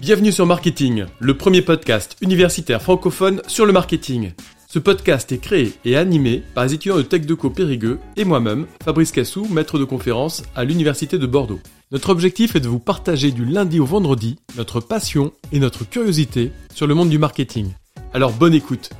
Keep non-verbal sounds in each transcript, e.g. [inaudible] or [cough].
Bienvenue sur Marketing, le premier podcast universitaire francophone sur le marketing. Ce podcast est créé et animé par les étudiants de TechDeco Périgueux et moi-même, Fabrice Cassou, maître de conférence à l'Université de Bordeaux. Notre objectif est de vous partager du lundi au vendredi notre passion et notre curiosité sur le monde du marketing. Alors bonne écoute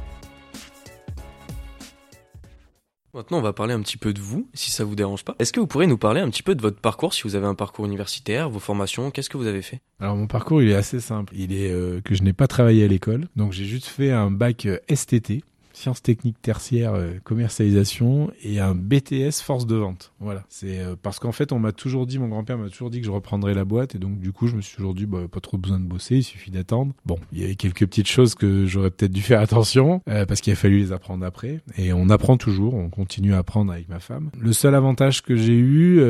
Maintenant, on va parler un petit peu de vous, si ça vous dérange pas. Est-ce que vous pourriez nous parler un petit peu de votre parcours, si vous avez un parcours universitaire, vos formations, qu'est-ce que vous avez fait? Alors mon parcours, il est assez simple. Il est euh, que je n'ai pas travaillé à l'école, donc j'ai juste fait un bac euh, STT, sciences techniques tertiaires, euh, commercialisation et un BTS force de vente. Voilà, c'est euh, parce qu'en fait on m'a toujours dit, mon grand-père m'a toujours dit que je reprendrais la boîte et donc du coup je me suis toujours dit bah, pas trop besoin de bosser, il suffit d'attendre. Bon, il y avait quelques petites choses que j'aurais peut-être dû faire attention euh, parce qu'il a fallu les apprendre après et on apprend toujours, on continue à apprendre avec ma femme. Le seul avantage que j'ai eu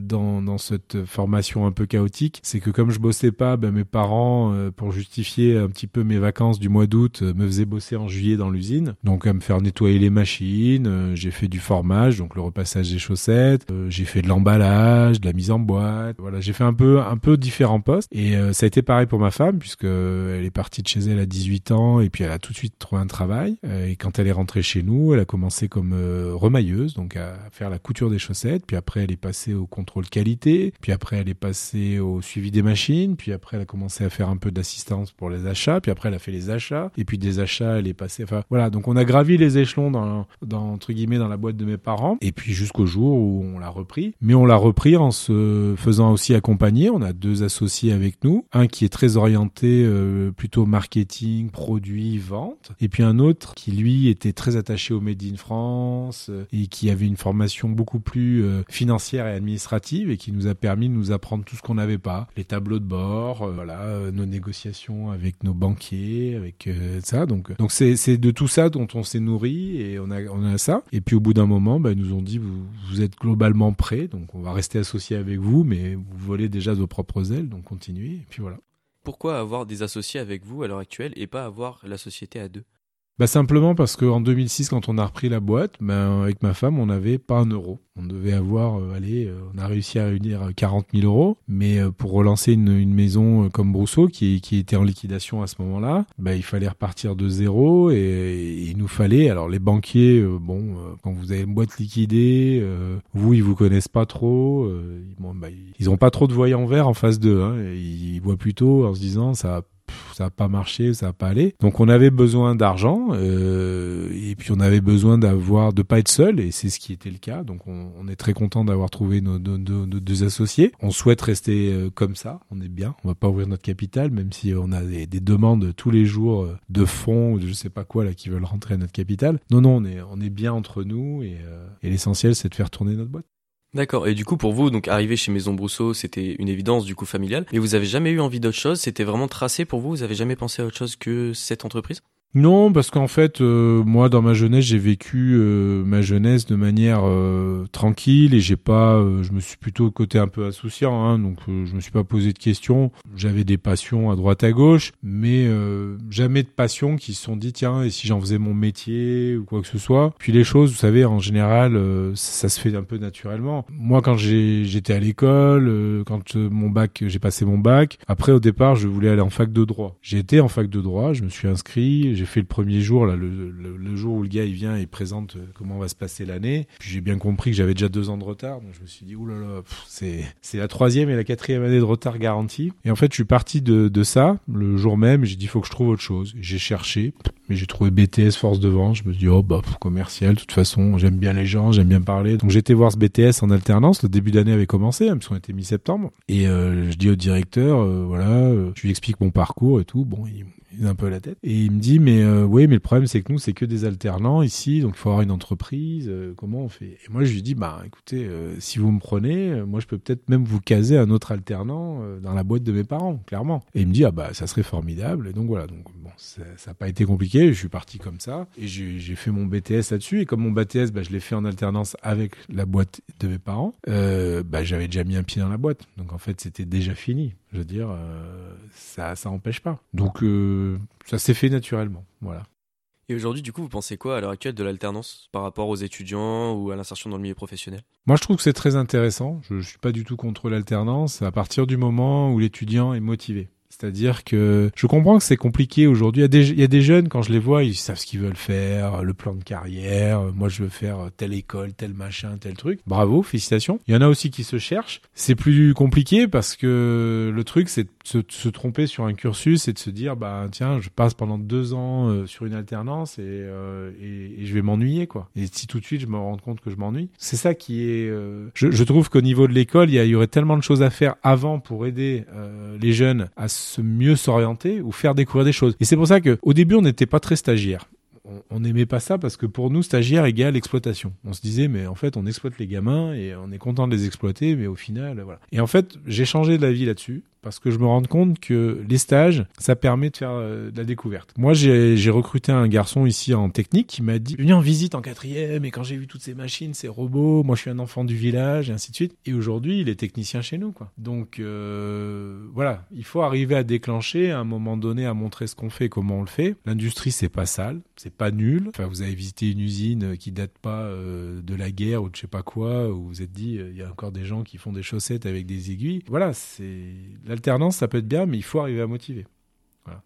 dans, dans cette formation un peu chaotique, c'est que comme je bossais pas, ben, mes parents pour justifier un petit peu mes vacances du mois d'août me faisaient bosser en juillet dans l'usine. Donc à me faire nettoyer les machines, euh, j'ai fait du formage, donc le repassage des chaussettes, euh, j'ai fait de l'emballage, de la mise en boîte. Voilà, j'ai fait un peu un peu différents postes. Et euh, ça a été pareil pour ma femme puisque elle est partie de chez elle à 18 ans et puis elle a tout de suite trouvé un travail. Et quand elle est rentrée chez nous, elle a commencé comme remailleuse, donc à faire la couture des chaussettes, puis après elle est passée au contrôle qualité, puis après elle est passée au suivi des machines, puis après elle a commencé à faire un peu d'assistance pour les achats, puis après elle a fait les achats. Et puis des achats elle est passée enfin voilà, donc on a gravi les échelons dans, dans, entre guillemets dans la boîte de mes parents et puis jusqu'au jour où on l'a repris. Mais on l'a repris en se faisant aussi accompagner. On a deux associés avec nous, un qui est très orienté euh, plutôt marketing, produit, vente, et puis un autre qui lui était très attaché au Made in France euh, et qui avait une formation beaucoup plus euh, financière et administrative et qui nous a permis de nous apprendre tout ce qu'on n'avait pas, les tableaux de bord, voilà, nos négociations avec nos banquiers, avec ça. Donc donc c'est c'est de tout ça dont on s'est nourri et on a, ça. Et puis au bout d'un moment, bah, ils nous ont dit vous, vous êtes globalement prêts, donc on va rester associés avec vous, mais vous volez déjà vos propres ailes, donc continuez. Et puis voilà. Pourquoi avoir des associés avec vous à l'heure actuelle et pas avoir la société à deux? Bah simplement parce qu'en 2006, quand on a repris la boîte, ben avec ma femme, on n'avait pas un euro. On devait avoir, euh, allez, euh, on a réussi à réunir 40 000 euros, mais euh, pour relancer une, une maison comme Brousseau, qui, qui était en liquidation à ce moment-là, bah, il fallait repartir de zéro et, il nous fallait. Alors les banquiers, bon, quand vous avez une boîte liquidée, vous ils vous connaissent pas trop, bon, bah, ils ont pas trop de voyants verts en face d'eux. Hein, ils voient plutôt en se disant ça ça n'a pas marché, ça n'a pas allé. Donc on avait besoin d'argent euh, et puis on avait besoin d'avoir de pas être seul et c'est ce qui était le cas. Donc on, est très content d'avoir trouvé nos, deux associés. On souhaite rester euh, comme ça, on est bien. On va pas ouvrir notre capital même si on a des, des demandes tous les jours euh, de fonds ou de je sais pas quoi là qui veulent rentrer à notre capital. Non non, on est on est bien entre nous et, euh, et l'essentiel c'est de faire tourner notre boîte. D'accord. Et du coup, pour vous, donc arriver chez Maison Brousseau, c'était une évidence du coup familiale. Mais vous avez jamais eu envie d'autre chose? C'était vraiment tracé pour vous? Vous avez jamais pensé à autre chose que cette entreprise? Non, parce qu'en fait, euh, moi, dans ma jeunesse, j'ai vécu euh, ma jeunesse de manière euh, tranquille et j'ai pas, je me suis plutôt côté un peu associant, hein, donc je me suis pas posé de questions. J'avais des passions à droite à gauche, mais jamais de passions qui se sont dit tiens, et si j'en faisais mon métier ou quoi que ce soit. Puis les choses, vous savez, en général, ça, se fait un peu naturellement. Moi, quand j'étais à l'école, quand mon bac, j'ai passé mon bac. Après, au départ, je voulais aller en fac de droit. J'ai été en fac de droit, je me suis inscrit j'ai fait le premier jour, là, le, jour où le gars il vient et présente euh, comment va se passer l'année. Puis j'ai bien compris que j'avais déjà deux ans de retard, donc je me suis dit oulala, c'est c'est la troisième et la quatrième année de retard garantie. Et en fait, je suis parti de, ça le jour même. J'ai dit faut que je trouve autre chose. J'ai cherché, mais j'ai trouvé BTS force de vente. Je me suis dit oh bah commercial. De toute façon, j'aime bien les gens, j'aime bien parler. Donc j'étais voir ce BTS en alternance. Le début d'année avait commencé, hein, puisqu'on était mi-septembre. Et euh, je dis au directeur, euh, voilà, je lui explique mon parcours et tout. Bon, il, un peu la tête. Et il me dit, mais euh, oui, mais le problème, c'est que nous, c'est que des alternants ici, donc il faut avoir une entreprise. Euh, comment on fait? Et moi, je lui dis, bah, écoutez, euh, si vous me prenez, moi, je peux peut-être même vous caser un autre alternant dans la boîte de mes parents, clairement. Et il me dit, ah bah, ça serait formidable. Et donc voilà, donc bon, ça n'a pas été compliqué. Je suis parti comme ça et j'ai fait mon BTS là-dessus. Et comme mon BTS, bah, je l'ai fait en alternance avec la boîte de mes parents, bah, j'avais déjà mis un pied dans la boîte. Donc en fait, c'était déjà fini. Je veux dire, ça, ça empêche pas. Donc ça s'est fait naturellement. Voilà. Et aujourd'hui, du coup, vous pensez quoi à l'heure actuelle de l'alternance par rapport aux étudiants ou à l'insertion dans le milieu professionnel? Moi, je trouve que c'est très intéressant. Je ne suis pas du tout contre l'alternance à partir du moment où l'étudiant est motivé. C'est-à-dire que je comprends que c'est compliqué aujourd'hui. Il, y a des jeunes, quand je les vois, ils savent ce qu'ils veulent faire, le plan de carrière. Moi, je veux faire telle école, tel machin, tel truc. Bravo, félicitations. Il y en a aussi qui se cherchent. C'est plus compliqué parce que le truc, c'est de se, tromper sur un cursus et de se dire, bah tiens, je passe pendant deux ans euh, sur une alternance et, euh, je vais m'ennuyer, quoi. Et si tout de suite je me rends compte que je m'ennuie, c'est ça qui est. Euh... Je, trouve qu'au niveau de l'école, il y, y, aurait tellement de choses à faire avant pour aider euh, les jeunes à se mieux s'orienter ou faire découvrir des choses. Et c'est pour ça que au début, on n'était pas très stagiaire. On n'aimait pas ça parce que pour nous, stagiaire égale exploitation. On se disait, mais en fait, on exploite les gamins et on est content de les exploiter, mais au final, voilà. Et en fait, j'ai changé de vie là-dessus parce que je me rends compte que les stages, ça permet de faire euh, de la découverte. Moi, j'ai recruté un garçon ici en technique qui m'a dit, viens en visite en quatrième, et quand j'ai vu toutes ces machines, ces robots, moi je suis un enfant du village, et ainsi de suite. Et aujourd'hui, il est technicien chez nous, quoi. Donc, euh, voilà, il faut arriver à déclencher à un moment donné, à montrer ce qu'on fait, comment on le fait. L'industrie, c'est pas sale, c'est pas nul. Enfin, vous avez visité une usine qui date pas euh, de la guerre ou de je sais pas quoi, où vous vous êtes dit, euh, il y a encore des gens qui font des chaussettes avec des aiguilles. Voilà, c'est l'alternance, ça peut être bien, mais il faut arriver à motiver.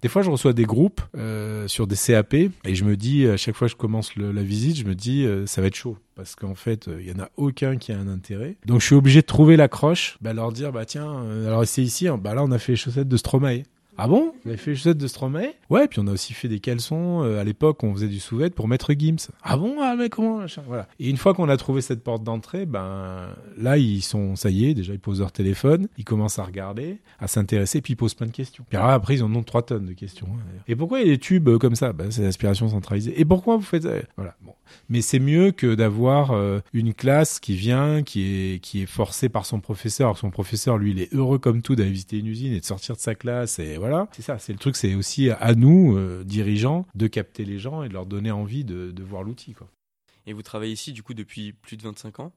Des fois, je reçois des groupes euh, sur des CAP et je me dis, à chaque fois que je commence la visite, je me dis, euh, ça va être chaud parce qu'en fait, il y en a aucun qui a un intérêt. Donc, je suis obligé de trouver l'accroche, bah, leur dire, bah tiens, euh, alors c'est ici, hein, bah là, on a fait les chaussettes de Stromae. Ah bon? Vous avez fait les chaussettes de Stromae Ouais, puis on a aussi fait des caleçons. Euh, à l'époque, on faisait du sous pour Maître Gims. Ah bon? Ah mais comment Voilà. Et une fois qu'on a trouvé cette porte d'entrée, ben là, ils sont, ça y est, déjà ils posent leur téléphone, ils commencent à regarder, à s'intéresser, puis ils posent plein de questions. Puis alors, après, ils en ont trois tonnes de questions. hein. Et pourquoi il y a des tubes euh, comme ça? Ben, C'est l'aspiration centralisée. Et pourquoi vous faites ça? Voilà. Bon. Mais c'est mieux que d'avoir euh, une classe qui vient, qui est, qui est forcée par son professeur. Alors que son professeur, lui, il est heureux comme tout d'aller visiter une usine et de sortir de sa classe. Et voilà. C'est ça. C'est le truc. C'est aussi à nous, euh, dirigeants, de capter les gens et de leur donner envie de, de voir l'outil. Et vous travaillez ici, du coup, depuis plus de 25 ans?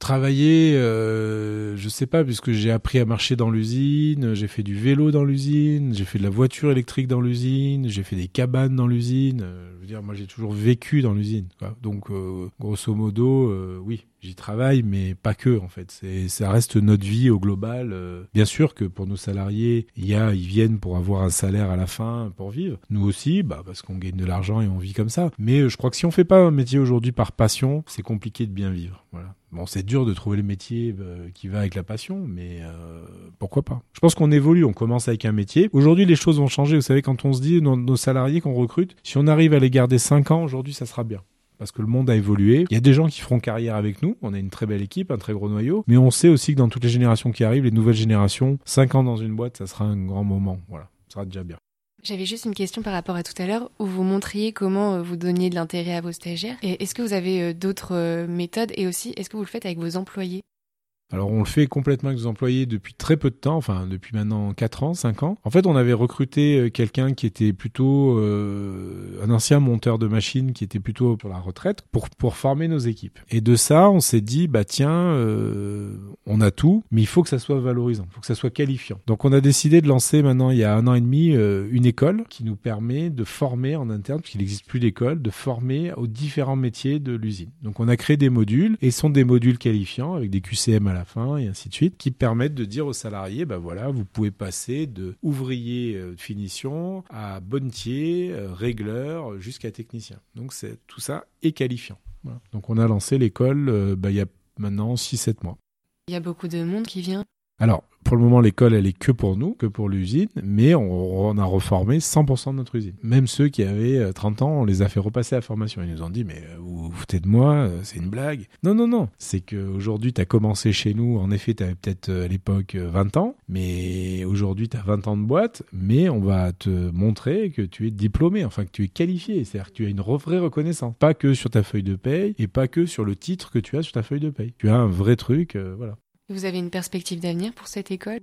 Travailler, euh, je sais pas, puisque j'ai appris à marcher dans l'usine, j'ai fait du vélo dans l'usine, j'ai fait de la voiture électrique dans l'usine, j'ai fait des cabanes dans l'usine. Euh, je veux dire, moi j'ai toujours vécu dans l'usine. Donc, euh, grosso modo, euh, oui, j'y travaille, mais pas que en fait. C'est, ça reste notre vie au global. Euh, bien sûr que pour nos salariés, il y a, ils viennent pour avoir un salaire à la fin pour vivre. Nous aussi, bah parce qu'on gagne de l'argent et on vit comme ça. Mais je crois que si on fait pas un métier aujourd'hui par passion, c'est compliqué de bien vivre. Voilà. Bon, c'est dur de trouver le métier euh, qui va avec la passion, mais euh, pourquoi pas? Je pense qu'on évolue, on commence avec un métier. Aujourd'hui, les choses vont changer. Vous savez, quand on se dit nos, salariés qu'on recrute, si on arrive à les garder 5 ans, aujourd'hui, ça sera bien parce que le monde a évolué. Il y a des gens qui feront carrière avec nous. On a une très belle équipe, un très gros noyau. Mais on sait aussi que dans toutes les générations qui arrivent, les nouvelles générations, 5 ans dans une boîte, ça sera un grand moment. Voilà, ça sera déjà bien. J'avais juste une question par rapport à tout à l'heure où vous montriez comment vous donniez de l'intérêt à vos stagiaires. Et est-ce que vous avez d'autres méthodes? Et aussi est-ce que vous le faites avec vos employés? Alors on le fait complètement avec nos employés depuis très peu de temps, enfin depuis maintenant 4 ans, 5 ans. En fait, on avait recruté quelqu'un qui était plutôt euh, un ancien monteur de machines qui était plutôt pour la retraite pour pour former nos équipes. Et de ça, on s'est dit bah tiens, euh, on a tout, mais il faut que ça soit valorisant, il faut que ça soit qualifiant. Donc on a décidé de lancer maintenant il y a un an et demi euh, une école qui nous permet de former en interne, puisqu'il n'existe plus d'école, de former aux différents métiers de l'usine. Donc on a créé des modules et ce sont des modules qualifiants avec des QCM à la fin et ainsi de suite, qui permettent de dire aux salariés, ben voilà, vous pouvez passer de ouvrier de finition à bonnetier, régleur, jusqu'à technicien. Donc c'est tout ça est qualifiant. Donc on a lancé l'école euh, ben, il y a maintenant 6-7 mois. Il y a beaucoup de monde qui vient alors, pour le moment, l'école, elle est que pour nous, que pour l'usine, mais on, a reformé 100% de notre usine. Même ceux qui avaient 30 ans, on les a fait repasser à formation. Ils nous ont dit, mais vous vous foutez de moi, c'est une blague. Non, non, non. C'est qu'aujourd'hui, tu as commencé chez nous, en effet, tu avais peut-être à l'époque 20 ans, mais aujourd'hui, tu as 20 ans de boîte, mais on va te montrer que tu es diplômé, enfin que tu es qualifié. C'est-à-dire que tu as une vraie reconnaissance. Pas que sur ta feuille de paye et pas que sur le titre que tu as sur ta feuille de paye. Tu as un vrai truc, euh, voilà. Vous avez une perspective d'avenir pour cette école?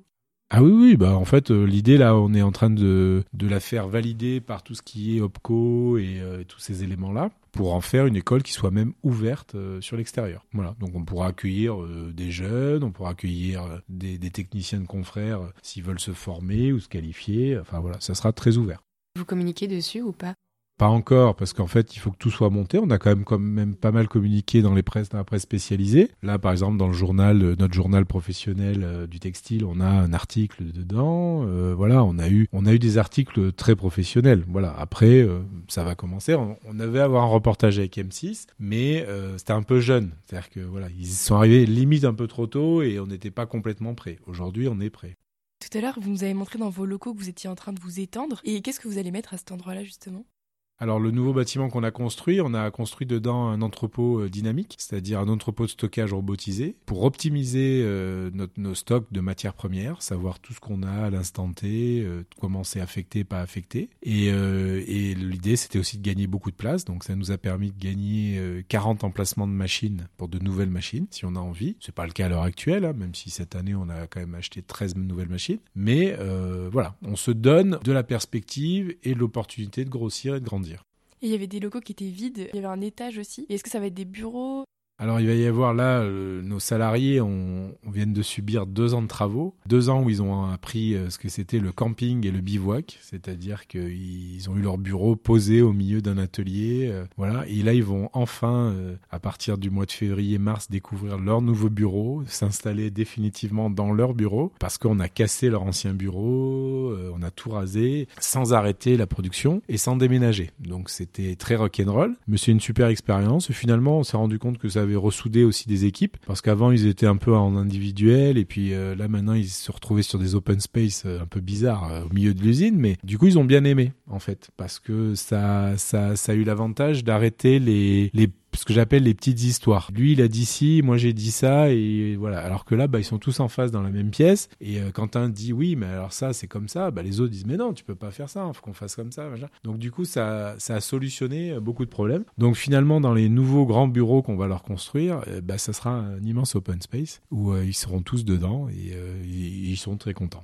Ah oui, oui, bah en fait, euh, l'idée là, on est en train de, de la faire valider par tout ce qui est OPCO et euh, tous ces éléments-là, pour en faire une école qui soit même ouverte euh, sur l'extérieur. Voilà, donc on pourra accueillir des jeunes, on pourra accueillir des, des, techniciens de confrères s'ils veulent se former ou se qualifier, enfin voilà, ça sera très ouvert. Vous communiquez dessus ou pas? Pas encore, parce qu'en fait, il faut que tout soit monté. On a quand même, quand même pas mal communiqué dans les presses, dans la presse spécialisée. Là, par exemple, dans le journal, euh, notre journal professionnel euh, du textile, on a un article dedans. Euh, voilà, on a eu, on a eu des articles très professionnels. Voilà. Après, ça va commencer. On, avait à avoir un reportage avec M6, mais c'était un peu jeune. C'est-à-dire que voilà, ils sont arrivés limite un peu trop tôt et on n'était pas complètement prêt. Aujourd'hui, on est prêt. Tout à l'heure, vous nous avez montré dans vos locaux que vous étiez en train de vous étendre. Et qu'est-ce que vous allez mettre à cet endroit-là, justement? Alors le nouveau bâtiment qu'on a construit, on a construit dedans un entrepôt euh, dynamique, c'est-à-dire un entrepôt de stockage robotisé pour optimiser euh, notre, nos stocks de matières premières, savoir tout ce qu'on a à l'instant T, euh, comment c'est affecté, pas affecté. Et, l'idée c'était aussi de gagner beaucoup de place, donc ça nous a permis de gagner 40 emplacements de machines pour de nouvelles machines, si on a envie. C'est pas le cas à l'heure actuelle, hein, même si cette année on a quand même acheté 13 nouvelles machines. Mais voilà, on se donne de la perspective et l'opportunité de grossir et de grandir. Et il y avait des locaux qui étaient vides, il y avait un étage aussi. Est-ce que ça va être des bureaux? Alors il va y avoir là, euh, nos salariés on, on, viennent de subir deux ans de travaux, deux ans où ils ont appris euh, ce que c'était le camping et le bivouac, c'est-à-dire qu'ils ont eu leur bureau posé au milieu d'un atelier, euh, voilà. Et là ils vont enfin, à partir du mois de février-mars, découvrir leur nouveau bureau, s'installer définitivement dans leur bureau, parce qu'on a cassé leur ancien bureau, on a tout rasé, sans arrêter la production et sans déménager. Donc c'était très rock'n'roll, mais c'est une super expérience. Finalement on s'est rendu compte que ça avait ressoudé aussi des équipes. Parce qu'avant ils étaient un peu en individuel et puis euh, là maintenant ils se retrouvaient sur des open space euh, un peu bizarres euh, au milieu de l'usine. Mais du coup ils ont bien aimé en fait. Parce que ça ça ça a eu l'avantage d'arrêter les les ce que j'appelle les petites histoires. Lui, il a dit ci, moi j'ai dit ça, et voilà. Alors que là, bah, ils sont tous en face dans la même pièce. Et euh, quand un dit oui, mais alors ça, c'est comme ça, bah, les autres disent mais non, tu peux pas faire ça, il faut qu'on fasse comme ça. Donc du coup, ça, ça a solutionné euh, beaucoup de problèmes. Donc finalement, dans les nouveaux grands bureaux qu'on va leur construire, euh, bah, ça sera un immense open space où ils seront tous dedans et ils sont très contents.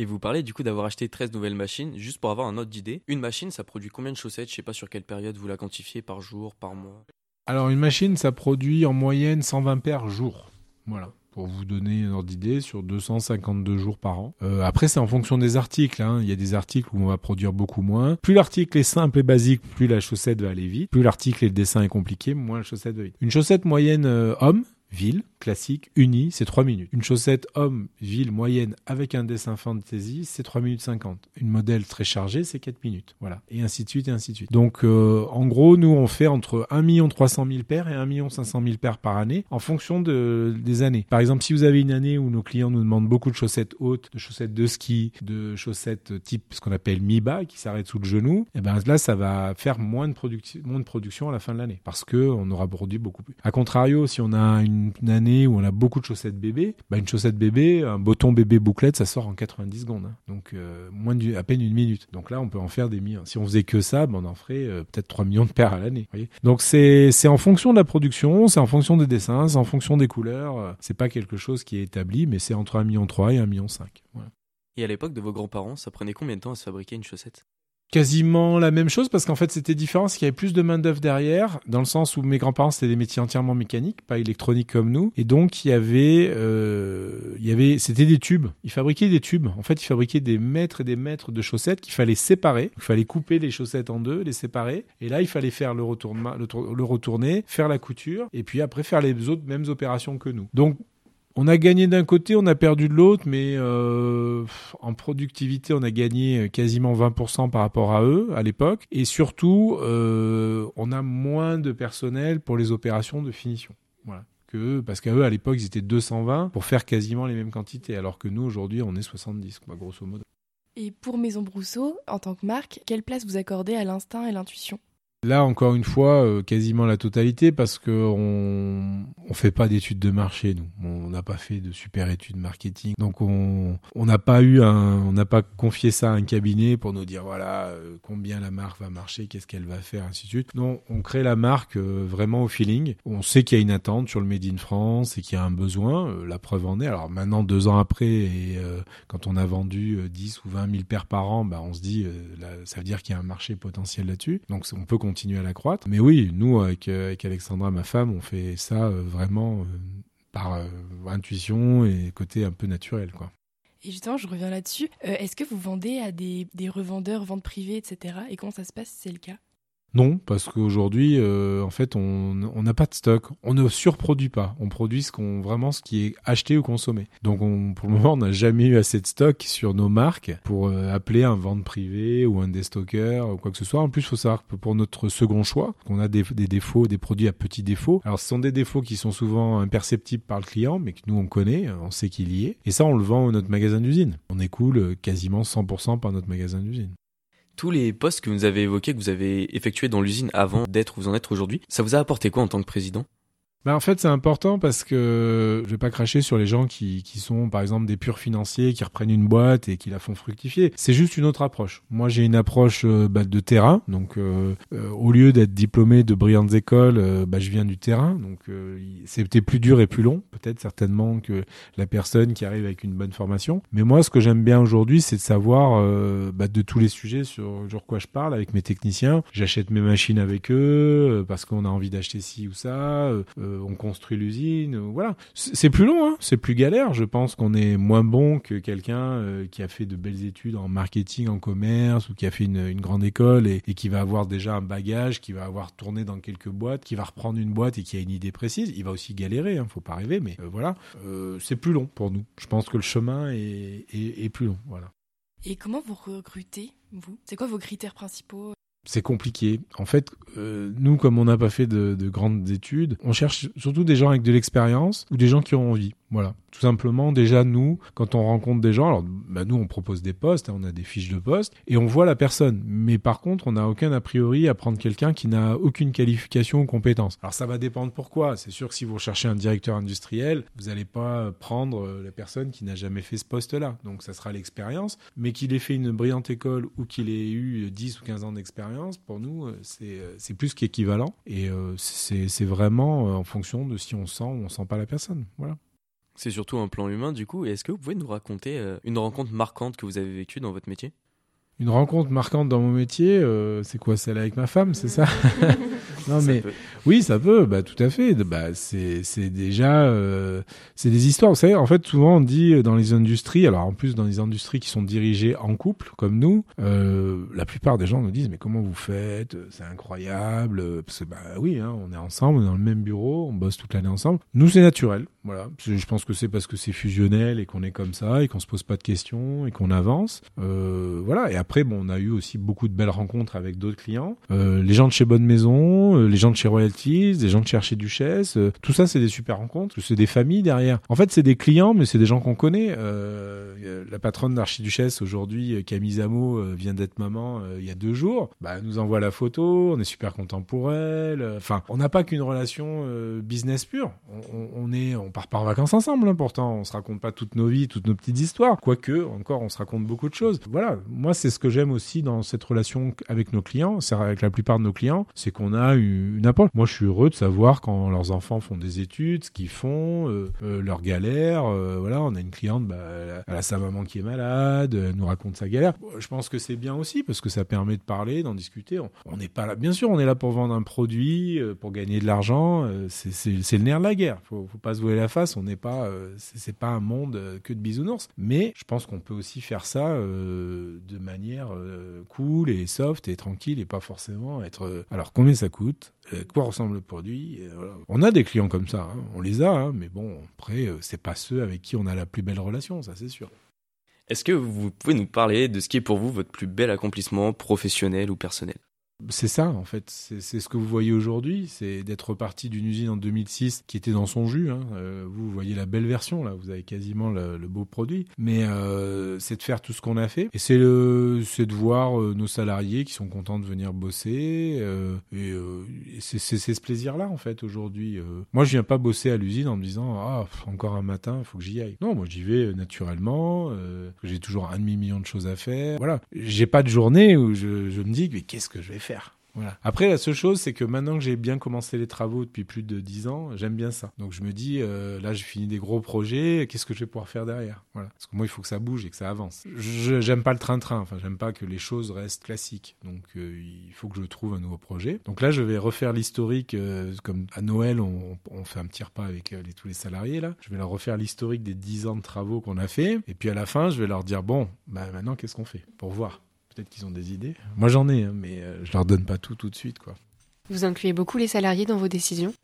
Et vous parlez du coup d'avoir acheté 13 nouvelles machines, juste pour avoir un ordre d'idée. Une machine, ça produit combien de chaussettes? Je sais pas sur quelle période vous la quantifiez, par jour, par mois? Alors une machine, ça produit en moyenne 120 paires jour. Voilà pour vous donner un ordre d'idée, sur 252 jours par an. Euh, après, c'est en fonction des articles. Hein. Il y a des articles où on va produire beaucoup moins. Plus l'article est simple et basique, plus la chaussette va aller vite. Plus l'article et le dessin est compliqué, moins la chaussette va vite. Une chaussette moyenne euh, homme, ville, classique, uni, c'est 3 minutes. Une chaussette homme, ville, moyenne, avec un dessin fantasy, c'est 3 minutes 50. Une modèle très chargée, c'est 4 minutes. Voilà. Et ainsi de suite, et ainsi de suite. Donc, euh, en gros, nous, on fait entre 1 300 000 paires et 1 500 000 paires par année, en fonction de, des années. Par exemple, si vous avez une année où nos clients nous demandent beaucoup de chaussettes hautes, de chaussettes de ski, de chaussettes type ce qu'on appelle mi-bas, qui s'arrêtent sous le genou, et eh ben là, ça va faire moins de, moins de production à la fin de l'année. Parce que on aura produit beaucoup plus. A contrario, si on a une année où on a beaucoup de chaussettes bébé, bah une chaussette bébé, un bouton bébé bouclette, ça sort en 90 secondes. Hein. Donc euh, moins à peine une minute. Donc là, on peut en faire des millions. Si on faisait que ça, bah, on en ferait euh, peut-être 3 millions de paires à l'année. Donc c'est c'est en fonction de la production, c'est en fonction des dessins, c'est en fonction des couleurs. Euh, c'est pas quelque chose qui est établi, mais c'est entre 1,3 million et 1,5 million. Voilà. Et à l'époque de vos grands-parents, ça prenait combien de temps à se fabriquer une chaussette? Quasiment la même chose parce qu'en fait c'était différent, parce qu'il y avait plus de main d'œuvre derrière, dans le sens où mes grands-parents c'était des métiers entièrement mécaniques, pas électroniques comme nous, et donc il y avait, euh, il y avait, c'était des tubes. Ils fabriquaient des tubes. En fait, ils fabriquaaient des mètres et des mètres de chaussettes qu'il fallait séparer. Il fallait couper les chaussettes en deux, les séparer, et là il fallait faire le retournement, le retourner, faire la couture, et puis après faire les autres mêmes opérations que nous. Donc on a gagné d'un côté, on a perdu de l'autre, mais euh, en productivité, on a gagné quasiment 20% par rapport à eux à l'époque. Et surtout, euh, on a moins de personnel pour les opérations de finition. Voilà. Que, parce qu'à eux, à l'époque, ils étaient 220 pour faire quasiment les mêmes quantités, alors que nous, aujourd'hui, on est 70, quoi, grosso modo. Et pour Maison Brousseau, en tant que marque, quelle place vous accordez à l'instinct et l'intuition? Là, encore une fois, euh, quasiment la totalité parce que on fait pas d'études de marché, nous. On n'a pas fait de super études marketing, donc on n'a pas eu on n'a pas confié ça à un cabinet pour nous dire voilà euh, combien la marque va marcher, qu'est-ce qu'elle va faire, ainsi de suite. Non, on crée la marque euh, vraiment au feeling. On sait qu'il y a une attente sur le Made in France et qu'il y a un besoin. la preuve en est. Alors maintenant, deux ans après, et quand on a vendu 10 ou 20 000 paires par an, bah on se dit là, ça veut dire qu'il y a un marché potentiel là-dessus. Donc on peut continuer à la croître. Mais oui, nous, avec, euh, avec Alexandra, ma femme, on fait ça euh, vraiment euh, par intuition et côté un peu naturel, quoi. Et justement, je reviens là-dessus. Est-ce que vous vendez à des, des, revendeurs, ventes privées, etc. Et comment ça se passe si c'est le cas? Non, parce qu'aujourd'hui, euh, en fait, on n'a pas de stock, on ne surproduit pas, on produit ce qu'on vraiment ce qui est acheté ou consommé. Donc, on, pour le moment, on n'a jamais eu assez de stock sur nos marques pour euh, appeler un vente privé ou un déstocker ou quoi que ce soit. En plus, il faut savoir que pour notre second choix, qu'on a des, des, défauts, des produits à petits défauts. Alors, ce sont des défauts qui sont souvent imperceptibles par le client, mais que nous on connaît, on sait qu'il y est. Et ça, on le vend à notre magasin d'usine. On écoule quasiment 100% par notre magasin d'usine tous les postes que vous avez évoqués, que vous avez effectués dans l'usine avant d'être où vous en êtes aujourd'hui, ça vous a apporté quoi en tant que président? Bah en fait, c'est important parce que je vais pas cracher sur les gens qui, qui sont, par exemple, des purs financiers, qui reprennent une boîte et qui la font fructifier. C'est juste une autre approche. Moi, j'ai une approche euh, bah, de terrain. Donc, euh, euh, au lieu d'être diplômé de brillantes écoles, bah, je viens du terrain. Donc, c'était plus dur et plus long, peut-être certainement que la personne qui arrive avec une bonne formation. Mais moi, ce que j'aime bien aujourd'hui, c'est de savoir bah, de tous les sujets sur, sur quoi je parle avec mes techniciens. J'achète mes machines avec eux parce qu'on a envie d'acheter ci ou ça euh, on construit l'usine, euh, voilà. C'est plus long, hein, c'est plus galère. Je pense qu'on est moins bon que quelqu'un euh, qui a fait de belles études en marketing, en commerce, ou qui a fait une, grande école et, qui va avoir déjà un bagage, qui va avoir tourné dans quelques boîtes, qui va reprendre une boîte et qui a une idée précise. Il va aussi galérer, hein, faut pas rêver, mais voilà. c'est plus long pour nous. Je pense que le chemin est, est plus long, voilà. Et comment vous recrutez, vous? C'est quoi vos critères principaux? C'est compliqué. En fait, euh, nous, comme on n'a pas fait de, de, grandes études, on cherche surtout des gens avec de l'expérience ou des gens qui ont envie. Voilà. Tout simplement, déjà, nous, quand on rencontre des gens, alors, bah, nous, on propose des postes, hein, on a des fiches de poste, et on voit la personne. Mais par contre, on n'a aucun a priori à prendre quelqu'un qui n'a aucune qualification ou compétence. Alors, ça va dépendre pourquoi. C'est sûr que si vous recherchez un directeur industriel, vous n'allez pas prendre euh, la personne qui n'a jamais fait ce poste-là. Donc, ça sera l'expérience. Mais qu'il ait fait une brillante école ou qu'il ait eu 10 ou 15 ans d'expérience, pour nous, euh, euh, c'est plus qu'équivalent. Et c'est vraiment en fonction de si on sent ou on sent pas la personne. Voilà. C'est surtout un plan humain du coup. Est-ce que vous pouvez nous raconter euh, une rencontre marquante que vous avez vécue dans votre métier? Une rencontre marquante dans mon métier, euh, c'est quoi? Celle avec ma femme, c'est ça? [laughs] Non mais oui, ça peut, bah tout à fait. Bah c'est c'est déjà euh, c'est des histoires. Vous savez, en fait, souvent on dit dans les industries, alors en plus dans les industries qui sont dirigées en couple comme nous, la plupart des gens nous disent mais comment vous faites? C'est incroyable. Parce que bah oui, hein, on est ensemble, on est dans le même bureau, on bosse toute l'année ensemble. Nous c'est naturel. Voilà, je pense que c'est parce que c'est fusionnel et qu'on est comme ça et qu'on se pose pas de questions et qu'on avance. Euh, voilà. Et après, bon, on a eu aussi beaucoup de belles rencontres avec d'autres clients. Euh, les gens de chez Bonne Maison, euh, les gens de chez Royalties, les gens de chez Archiduchesse. Euh, tout ça, c'est des super rencontres. C'est des familles derrière. En fait, c'est des clients, mais c'est des gens qu'on connaît. Euh, la patronne d'Archiduchesse aujourd'hui, Camille Zamo, vient d'être maman il y a deux jours. Bah, elle nous envoie la photo. On est super content pour elle. Enfin, on n'a pas qu'une relation business pure. On, on est, on part pas en vacances ensemble, hein, pourtant. On se raconte pas toutes nos vies, toutes nos petites histoires. Quoique, encore, on se raconte beaucoup de choses. Voilà. Moi, c'est ce que j'aime aussi dans cette relation avec nos clients, c'est avec la plupart de nos clients, c'est qu'on a une approche. Moi, je suis heureux de savoir quand leurs enfants font des études, ce qu'ils font, euh, euh, leurs galères. Euh, voilà, on a une cliente, bah, elle a sa maman qui est malade, elle nous raconte sa galère. Je pense que c'est bien aussi parce que ça permet de parler, d'en discuter. On n'est pas là, bien sûr, on est là pour vendre un produit, pour gagner de l'argent. c'est le nerf de la guerre. Faut, faut pas se voiler la face. On n'est pas, euh, c'est pas un monde euh, que de bisounours. Mais je pense qu'on peut aussi faire ça euh, de manière cool et soft et tranquille et pas forcément être. alors combien ça coûte? Quoi ressemble le produit On a des clients comme ça, hein. on les a, hein. mais bon, après, c'est pas ceux avec qui on a la plus belle relation, ça c'est sûr. Est-ce que vous pouvez nous parler de ce qui est pour vous votre plus bel accomplissement professionnel ou personnel? C'est ça, en fait. C'est ce que vous voyez aujourd'hui. C'est d'être parti d'une usine en 2006 qui était dans son jus. Hein. Euh, vous voyez la belle version, là. Vous avez quasiment le, beau produit. Mais euh, c'est de faire tout ce qu'on a fait. Et c'est de voir euh, nos salariés qui sont contents de venir bosser. et c'est ce plaisir-là, en fait, aujourd'hui. moi, je viens pas bosser à l'usine en me disant, ah, encore un matin, il faut que j'y aille. Non, moi, j'y vais naturellement. J'ai toujours un demi-million de choses à faire. Voilà. J'ai pas de journée où je, je me dis, mais qu'est-ce que je vais faire? Après, la seule chose, c'est que maintenant que j'ai bien commencé les travaux depuis plus de 10 ans, j'aime bien ça. Donc je me dis, euh, là, j'ai fini des gros projets, qu'est-ce que je vais pouvoir faire derrière? Voilà. Parce que moi, il faut que ça bouge et que ça avance. Je j'aime pas le train-train. Enfin, j'aime pas que les choses restent classiques. Donc euh, il faut que je trouve un nouveau projet. Donc là, je vais refaire l'historique. Euh, comme à Noël, on, fait un petit repas avec tous les salariés là. Je vais leur refaire l'historique des 10 ans de travaux qu'on a fait. Et puis à la fin, je vais leur dire bon, bah maintenant, qu'est-ce qu'on fait? Pour voir Peut-être qu'ils ont des idées. Moi, j'en ai, hein, mais euh, je leur donne pas tout tout de suite, quoi. Vous incluez beaucoup les salariés dans vos décisions?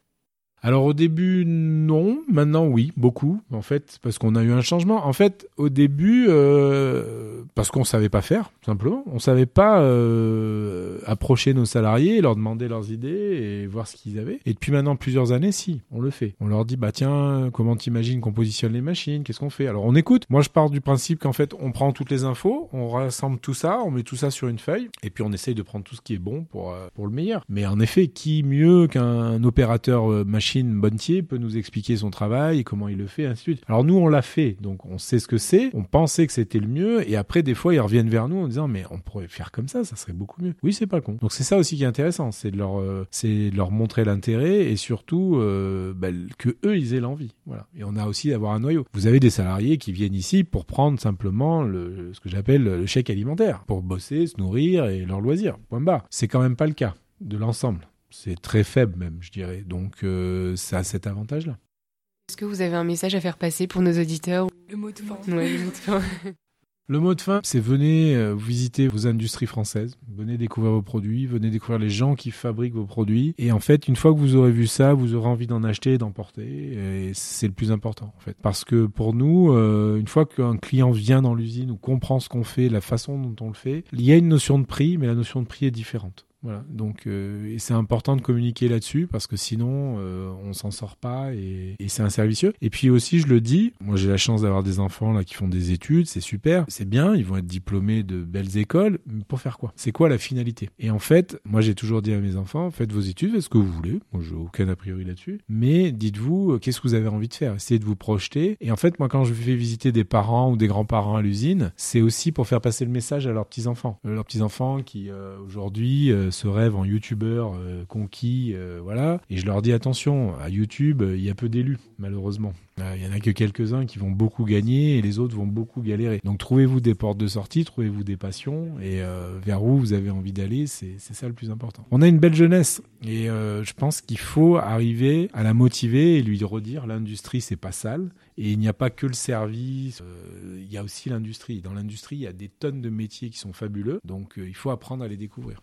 Alors au début non, maintenant oui, beaucoup en fait parce qu'on a eu un changement. En fait au début euh, parce qu'on savait pas faire simplement, on savait pas euh, approcher nos salariés, leur demander leurs idées et voir ce qu'ils avaient. Et depuis maintenant plusieurs années, si on le fait. On leur dit bah tiens comment t'imagines qu'on positionne les machines, qu'est-ce qu'on fait? Alors on écoute. Moi je pars du principe qu'en fait on prend toutes les infos, on rassemble tout ça, on met tout ça sur une feuille et puis on essaye de prendre tout ce qui est bon pour euh, pour le meilleur. Mais en effet qui mieux qu'un opérateur machine Bontier peut nous expliquer son travail comment il le fait, ainsi de suite. Alors nous, on l'a fait, donc on sait ce que c'est, on pensait que c'était le mieux, et après, des fois, ils reviennent vers nous en disant, mais on pourrait faire comme ça, ça serait beaucoup mieux. Oui, c'est pas con. Donc c'est ça aussi qui est intéressant, c'est de leur, euh, leur montrer l'intérêt et surtout euh, bah, que eux, ils aient l'envie. Voilà. Et on a aussi d'avoir un noyau. Vous avez des salariés qui viennent ici pour prendre simplement le, ce que j'appelle le chèque alimentaire, pour bosser, se nourrir et leur loisir. Point barre. C'est quand même pas le cas de l'ensemble. C'est très faible même, je dirais. Donc euh, ça a cet avantage-là. Est-ce que vous avez un message à faire passer pour nos auditeurs Le mot de fin. Ouais, le mot de fin. [laughs] Le mot de fin, c'est venez euh, visiter vos industries françaises, venez découvrir vos produits, venez découvrir les gens qui fabriquent vos produits. Et en fait, une fois que vous aurez vu ça, vous aurez envie d'en acheter et d'en porter. Et c'est le plus important, en fait. Parce que pour nous, euh, une fois qu'un client vient dans l'usine ou comprend ce qu'on fait, la façon dont on le fait, il y a une notion de prix, mais la notion de prix est différente. Voilà. Donc, euh, c'est important de communiquer là-dessus parce que sinon, euh, on s'en sort pas et, et c'est inservicieux. Et puis aussi, je le dis, moi j'ai la chance d'avoir des enfants là qui font des études, c'est super, c'est bien, ils vont être diplômés de belles écoles, mais pour faire quoi? C'est quoi la finalité? Et en fait, moi j'ai toujours dit à mes enfants, faites vos études, faites ce que vous voulez. Moi, j'ai aucun a priori là-dessus, mais dites-vous euh, qu'est-ce que vous avez envie de faire? Essayez de vous projeter. Et en fait, moi, quand je fais visiter des parents ou des grands-parents à l'usine, c'est aussi pour faire passer le message à leurs petits enfants, leurs petits enfants qui aujourd'hui se rêvent en youtubeur euh, conquis, euh, voilà. Et je leur dis attention, à YouTube, il y a peu d'élus, malheureusement. Euh, il y en a que quelques-uns qui vont beaucoup gagner et les autres vont beaucoup galérer. Donc trouvez-vous des portes de sortie, trouvez-vous des passions et vers où vous avez envie d'aller, c'est ça le plus important. On a une belle jeunesse et je pense qu'il faut arriver à la motiver et lui redire l'industrie c'est pas sale et il n'y a pas que le service, il y a aussi l'industrie. Dans l'industrie, il y a des tonnes de métiers qui sont fabuleux, donc il faut apprendre à les découvrir.